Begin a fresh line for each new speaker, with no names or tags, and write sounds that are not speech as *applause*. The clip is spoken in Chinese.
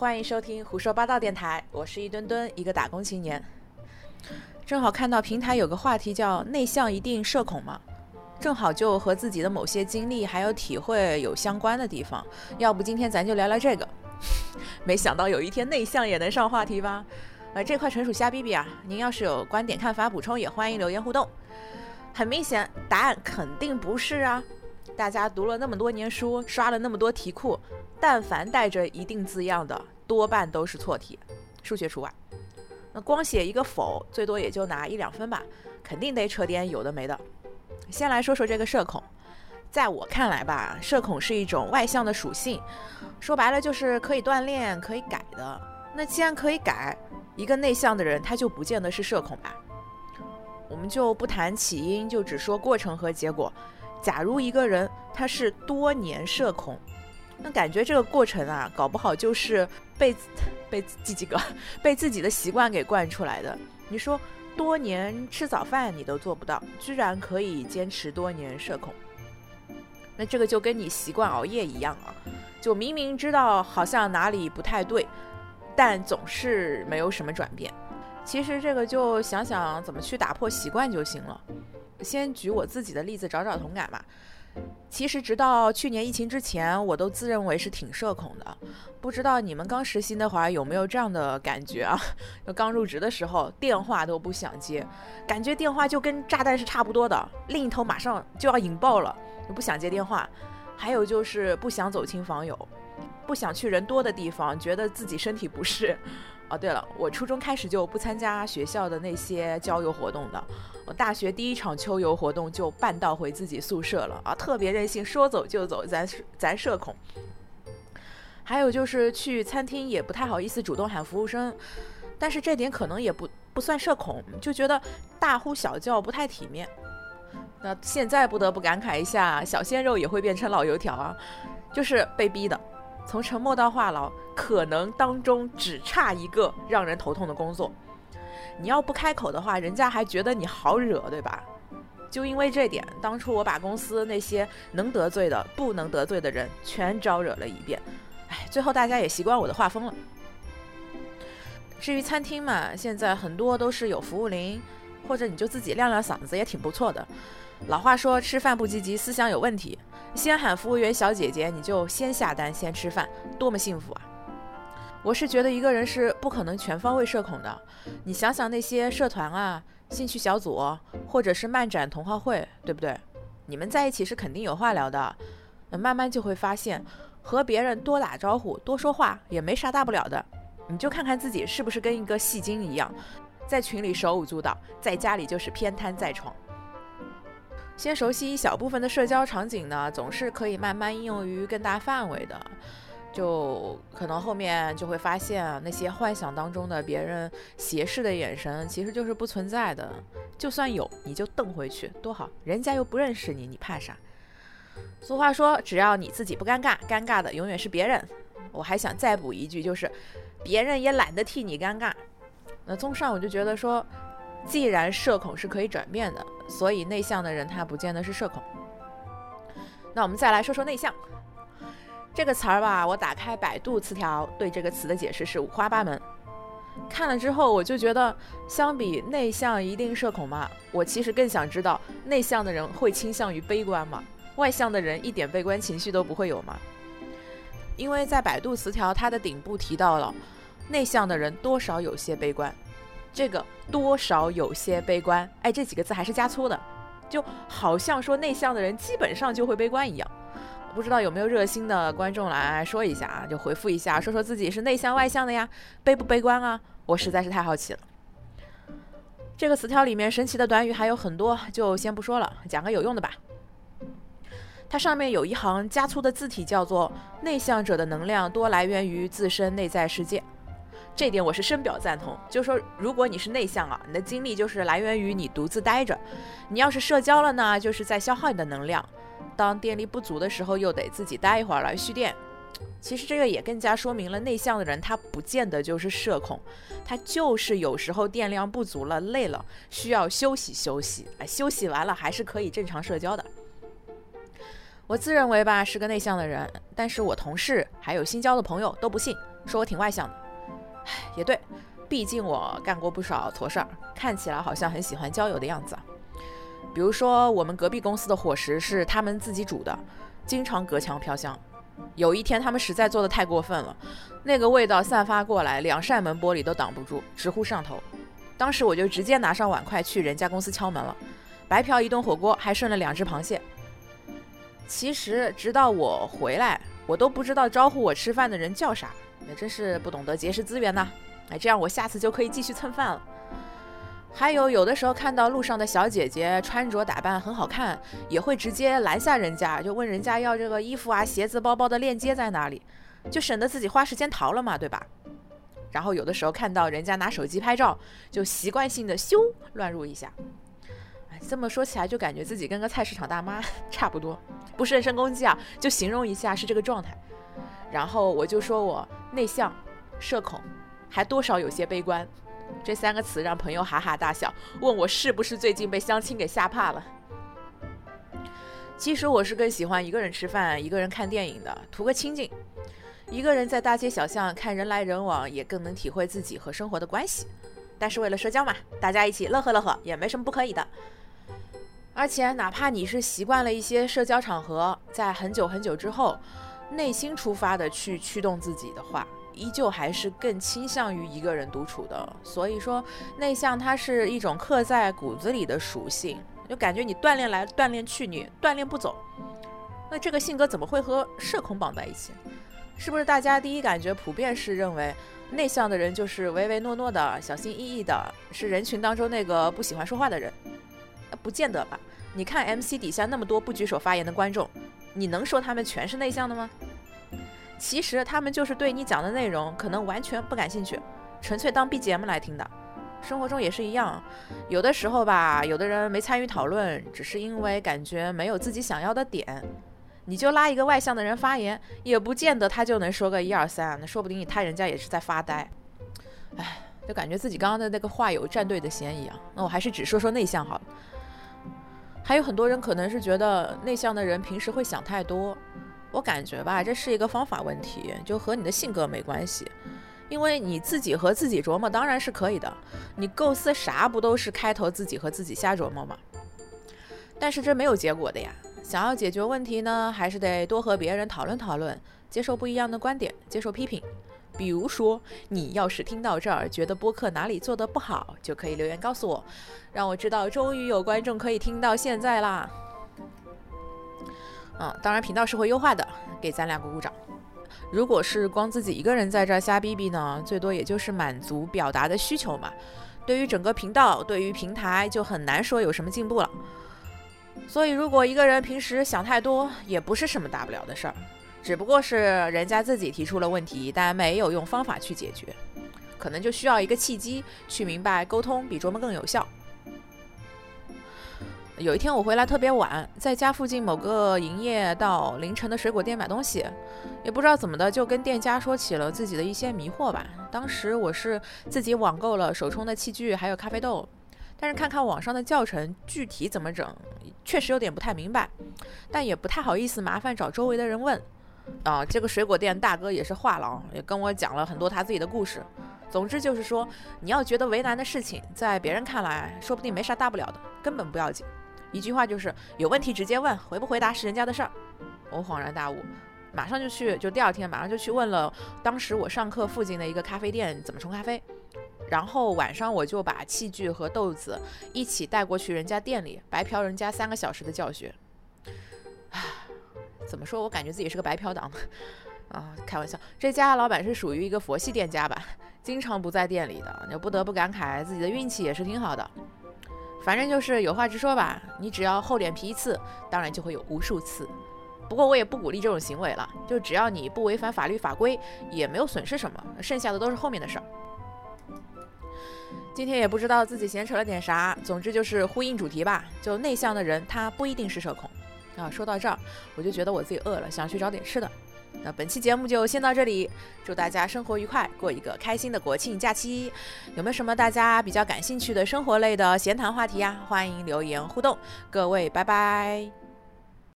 欢迎收听胡说八道电台，我是一墩墩，一个打工青年。正好看到平台有个话题叫“内向一定社恐吗？”正好就和自己的某些经历还有体会有相关的地方，要不今天咱就聊聊这个。*laughs* 没想到有一天内向也能上话题吧？呃，这块纯属瞎逼逼啊！您要是有观点看法补充，也欢迎留言互动。很明显，答案肯定不是啊！大家读了那么多年书，刷了那么多题库，但凡带着一定字样的，多半都是错题，数学除外。那光写一个否，最多也就拿一两分吧，肯定得扯点有的没的。先来说说这个社恐，在我看来吧，社恐是一种外向的属性，说白了就是可以锻炼、可以改的。那既然可以改，一个内向的人，他就不见得是社恐吧？我们就不谈起因，就只说过程和结果。假如一个人他是多年社恐，那感觉这个过程啊，搞不好就是被 *laughs* 被几几个被自己的习惯给惯出来的。你说多年吃早饭你都做不到，居然可以坚持多年社恐，那这个就跟你习惯熬夜一样啊，就明明知道好像哪里不太对。但总是没有什么转变。其实这个就想想怎么去打破习惯就行了。先举我自己的例子找找同感吧。其实直到去年疫情之前，我都自认为是挺社恐的。不知道你们刚实习那会儿有没有这样的感觉啊？*laughs* 就刚入职的时候，电话都不想接，感觉电话就跟炸弹是差不多的，另一头马上就要引爆了，就不想接电话。还有就是不想走亲访友。不想去人多的地方，觉得自己身体不适。哦，对了，我初中开始就不参加学校的那些郊游活动的。我大学第一场秋游活动就半道回自己宿舍了啊，特别任性，说走就走，咱咱社恐。还有就是去餐厅也不太好意思主动喊服务生，但是这点可能也不不算社恐，就觉得大呼小叫不太体面。那现在不得不感慨一下，小鲜肉也会变成老油条啊，就是被逼的。从沉默到话痨，可能当中只差一个让人头痛的工作。你要不开口的话，人家还觉得你好惹，对吧？就因为这点，当初我把公司那些能得罪的、不能得罪的人全招惹了一遍。哎，最后大家也习惯我的画风了。至于餐厅嘛，现在很多都是有服务铃，或者你就自己亮亮嗓子也挺不错的。老话说，吃饭不积极，思想有问题。先喊服务员小姐姐，你就先下单，先吃饭，多么幸福啊！我是觉得一个人是不可能全方位社恐的。你想想那些社团啊、兴趣小组，或者是漫展、同好会，对不对？你们在一起是肯定有话聊的。慢慢就会发现，和别人多打招呼、多说话也没啥大不了的。你就看看自己是不是跟一个戏精一样，在群里手舞足蹈，在家里就是偏瘫在床。先熟悉一小部分的社交场景呢，总是可以慢慢应用于更大范围的。就可能后面就会发现，那些幻想当中的别人斜视的眼神，其实就是不存在的。就算有，你就瞪回去，多好，人家又不认识你，你怕啥？俗话说，只要你自己不尴尬，尴尬的永远是别人。我还想再补一句，就是别人也懒得替你尴尬。那综上，我就觉得说。既然社恐是可以转变的，所以内向的人他不见得是社恐。那我们再来说说内向这个词儿吧。我打开百度词条，对这个词的解释是五花八门。看了之后，我就觉得，相比内向一定社恐吗？我其实更想知道，内向的人会倾向于悲观吗？外向的人一点悲观情绪都不会有吗？因为在百度词条它的顶部提到了，内向的人多少有些悲观。这个多少有些悲观，哎，这几个字还是加粗的，就好像说内向的人基本上就会悲观一样。不知道有没有热心的观众来说一下啊，就回复一下，说说自己是内向外向的呀，悲不悲观啊？我实在是太好奇了。这个词条里面神奇的短语还有很多，就先不说了，讲个有用的吧。它上面有一行加粗的字体，叫做“内向者的能量多来源于自身内在世界”。这点我是深表赞同。就说，如果你是内向啊，你的精力就是来源于你独自待着；你要是社交了呢，就是在消耗你的能量。当电力不足的时候，又得自己待一会儿来蓄电。其实这个也更加说明了内向的人他不见得就是社恐，他就是有时候电量不足了，累了，需要休息休息。哎，休息完了还是可以正常社交的。我自认为吧是个内向的人，但是我同事还有新交的朋友都不信。说我挺外向的。也对，毕竟我干过不少坨事儿，看起来好像很喜欢郊游的样子。比如说，我们隔壁公司的伙食是他们自己煮的，经常隔墙飘香。有一天，他们实在做的太过分了，那个味道散发过来，两扇门玻璃都挡不住，直呼上头。当时我就直接拿上碗筷去人家公司敲门了，白嫖一顿火锅，还剩了两只螃蟹。其实，直到我回来，我都不知道招呼我吃饭的人叫啥，真是不懂得节食资源呐！哎，这样我下次就可以继续蹭饭了。还有，有的时候看到路上的小姐姐穿着打扮很好看，也会直接拦下人家，就问人家要这个衣服啊、鞋子、包包的链接在哪里，就省得自己花时间淘了嘛，对吧？然后有的时候看到人家拿手机拍照，就习惯性的咻乱入一下。哎，这么说起来就感觉自己跟个菜市场大妈 *laughs* 差不多，不是人身攻击啊，就形容一下是这个状态。然后我就说我内向、社恐，还多少有些悲观。这三个词让朋友哈哈大笑，问我是不是最近被相亲给吓怕了。其实我是更喜欢一个人吃饭、一个人看电影的，图个清静。一个人在大街小巷看人来人往，也更能体会自己和生活的关系。但是为了社交嘛，大家一起乐呵乐呵也没什么不可以的。而且哪怕你是习惯了一些社交场合，在很久很久之后，内心出发的去驱动自己的话。依旧还是更倾向于一个人独处的，所以说内向它是一种刻在骨子里的属性，就感觉你锻炼来锻炼去，你锻炼不走。那这个性格怎么会和社恐绑在一起？是不是大家第一感觉普遍是认为内向的人就是唯唯诺诺的、小心翼翼的，是人群当中那个不喜欢说话的人？不见得吧？你看 MC 底下那么多不举手发言的观众，你能说他们全是内向的吗？其实他们就是对你讲的内容可能完全不感兴趣，纯粹当 BGM 来听的。生活中也是一样，有的时候吧，有的人没参与讨论，只是因为感觉没有自己想要的点。你就拉一个外向的人发言，也不见得他就能说个一二三，那说不定你他人家也是在发呆。哎，就感觉自己刚刚的那个话有站队的嫌疑啊。那我还是只说说内向好了。还有很多人可能是觉得内向的人平时会想太多。我感觉吧，这是一个方法问题，就和你的性格没关系。因为你自己和自己琢磨当然是可以的，你构思啥不都是开头自己和自己瞎琢磨吗？但是这没有结果的呀。想要解决问题呢，还是得多和别人讨论讨论，接受不一样的观点，接受批评。比如说，你要是听到这儿觉得播客哪里做的不好，就可以留言告诉我，让我知道终于有观众可以听到现在啦。嗯，当然频道是会优化的，给咱俩鼓鼓掌。如果是光自己一个人在这儿瞎逼逼呢，最多也就是满足表达的需求嘛。对于整个频道，对于平台，就很难说有什么进步了。所以，如果一个人平时想太多，也不是什么大不了的事儿，只不过是人家自己提出了问题，但没有用方法去解决，可能就需要一个契机去明白，沟通比琢磨更有效。有一天我回来特别晚，在家附近某个营业到凌晨的水果店买东西，也不知道怎么的就跟店家说起了自己的一些迷惑吧。当时我是自己网购了手冲的器具，还有咖啡豆，但是看看网上的教程，具体怎么整，确实有点不太明白，但也不太好意思麻烦找周围的人问。啊，这个水果店大哥也是话痨，也跟我讲了很多他自己的故事。总之就是说，你要觉得为难的事情，在别人看来说不定没啥大不了的，根本不要紧。一句话就是有问题直接问，回不回答是人家的事儿。我恍然大悟，马上就去，就第二天马上就去问了当时我上课附近的一个咖啡店怎么冲咖啡，然后晚上我就把器具和豆子一起带过去人家店里，白嫖人家三个小时的教学。怎么说我感觉自己是个白嫖党啊？开玩笑，这家老板是属于一个佛系店家吧，经常不在店里的，就不得不感慨自己的运气也是挺好的。反正就是有话直说吧，你只要厚脸皮一次，当然就会有无数次。不过我也不鼓励这种行为了，就只要你不违反法律法规，也没有损失什么，剩下的都是后面的事儿。今天也不知道自己闲扯了点啥，总之就是呼应主题吧。就内向的人，他不一定是社恐啊。说到这儿，我就觉得我自己饿了，想去找点吃的。那本期节目就先到这里，祝大家生活愉快，过一个开心的国庆假期。有没有什么大家比较感兴趣的生活类的闲谈话题呀？欢迎留言互动。各位，拜拜。